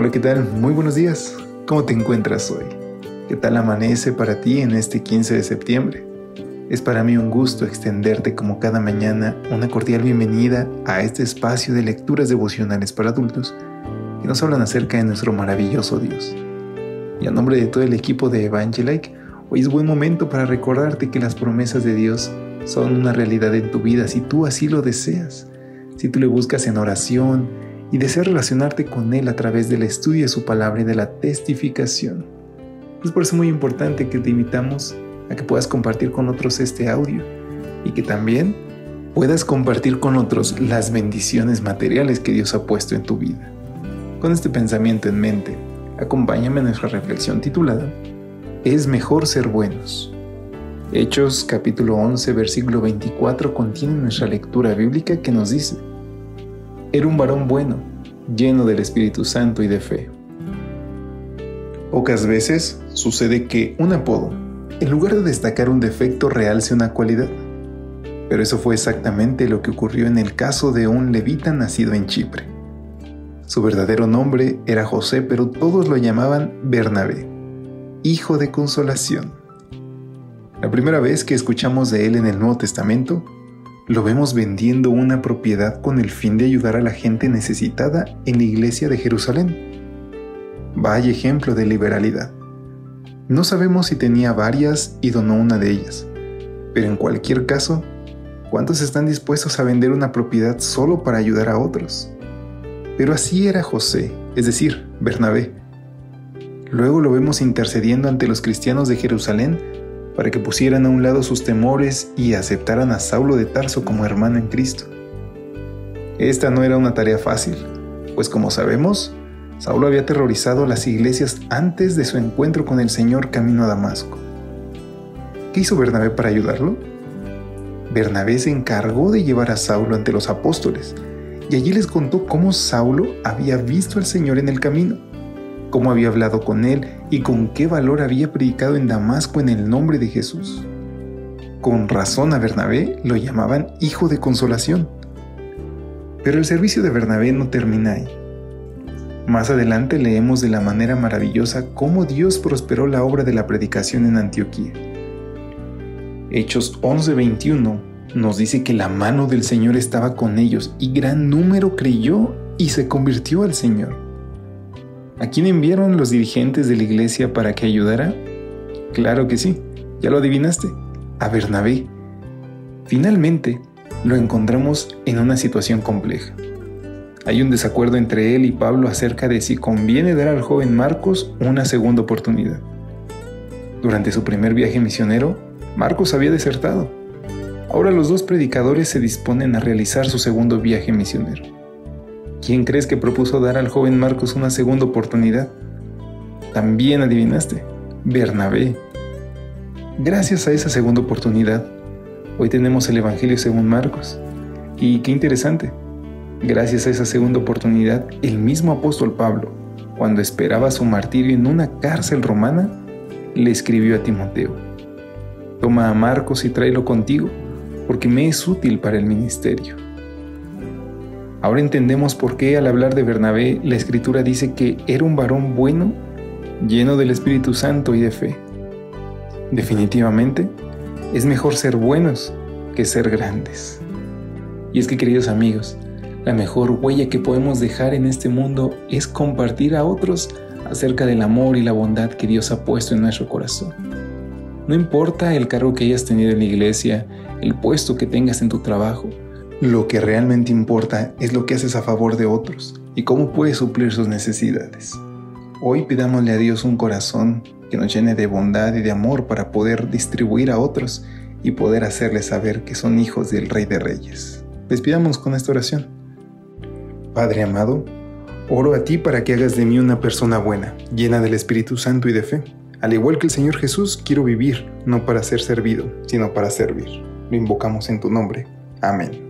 Hola, ¿qué tal? Muy buenos días. ¿Cómo te encuentras hoy? ¿Qué tal amanece para ti en este 15 de septiembre? Es para mí un gusto extenderte como cada mañana una cordial bienvenida a este espacio de lecturas devocionales para adultos que nos hablan acerca de nuestro maravilloso Dios. Y a nombre de todo el equipo de Evangelike, hoy es buen momento para recordarte que las promesas de Dios son una realidad en tu vida si tú así lo deseas, si tú le buscas en oración, y deseas relacionarte con Él a través del estudio de su palabra y de la testificación. Es por eso muy importante que te invitamos a que puedas compartir con otros este audio y que también puedas compartir con otros las bendiciones materiales que Dios ha puesto en tu vida. Con este pensamiento en mente, acompáñame a nuestra reflexión titulada Es mejor ser buenos. Hechos capítulo 11 versículo 24 contiene nuestra lectura bíblica que nos dice, era un varón bueno, lleno del Espíritu Santo y de fe. Pocas veces sucede que un apodo, en lugar de destacar un defecto, realce una cualidad. Pero eso fue exactamente lo que ocurrió en el caso de un levita nacido en Chipre. Su verdadero nombre era José, pero todos lo llamaban Bernabé, hijo de consolación. La primera vez que escuchamos de él en el Nuevo Testamento lo vemos vendiendo una propiedad con el fin de ayudar a la gente necesitada en la iglesia de Jerusalén. Vaya ejemplo de liberalidad. No sabemos si tenía varias y donó una de ellas, pero en cualquier caso, ¿cuántos están dispuestos a vender una propiedad solo para ayudar a otros? Pero así era José, es decir, Bernabé. Luego lo vemos intercediendo ante los cristianos de Jerusalén para que pusieran a un lado sus temores y aceptaran a Saulo de Tarso como hermano en Cristo. Esta no era una tarea fácil, pues como sabemos, Saulo había aterrorizado las iglesias antes de su encuentro con el Señor camino a Damasco. ¿Qué hizo Bernabé para ayudarlo? Bernabé se encargó de llevar a Saulo ante los apóstoles, y allí les contó cómo Saulo había visto al Señor en el camino cómo había hablado con él y con qué valor había predicado en Damasco en el nombre de Jesús. Con razón a Bernabé lo llamaban hijo de consolación. Pero el servicio de Bernabé no termina ahí. Más adelante leemos de la manera maravillosa cómo Dios prosperó la obra de la predicación en Antioquía. Hechos 11:21 nos dice que la mano del Señor estaba con ellos y gran número creyó y se convirtió al Señor. ¿A quién enviaron los dirigentes de la iglesia para que ayudara? Claro que sí, ya lo adivinaste, a Bernabé. Finalmente, lo encontramos en una situación compleja. Hay un desacuerdo entre él y Pablo acerca de si conviene dar al joven Marcos una segunda oportunidad. Durante su primer viaje misionero, Marcos había desertado. Ahora los dos predicadores se disponen a realizar su segundo viaje misionero. ¿Quién crees que propuso dar al joven Marcos una segunda oportunidad? También adivinaste, Bernabé. Gracias a esa segunda oportunidad, hoy tenemos el Evangelio según Marcos. Y qué interesante, gracias a esa segunda oportunidad, el mismo apóstol Pablo, cuando esperaba su martirio en una cárcel romana, le escribió a Timoteo, Toma a Marcos y tráelo contigo, porque me es útil para el ministerio. Ahora entendemos por qué al hablar de Bernabé la escritura dice que era un varón bueno, lleno del Espíritu Santo y de fe. Definitivamente, es mejor ser buenos que ser grandes. Y es que queridos amigos, la mejor huella que podemos dejar en este mundo es compartir a otros acerca del amor y la bondad que Dios ha puesto en nuestro corazón. No importa el cargo que hayas tenido en la iglesia, el puesto que tengas en tu trabajo, lo que realmente importa es lo que haces a favor de otros y cómo puedes suplir sus necesidades. Hoy pidámosle a Dios un corazón que nos llene de bondad y de amor para poder distribuir a otros y poder hacerles saber que son hijos del Rey de Reyes. Despidamos con esta oración. Padre amado, oro a ti para que hagas de mí una persona buena, llena del Espíritu Santo y de fe. Al igual que el Señor Jesús, quiero vivir, no para ser servido, sino para servir. Lo invocamos en tu nombre. Amén.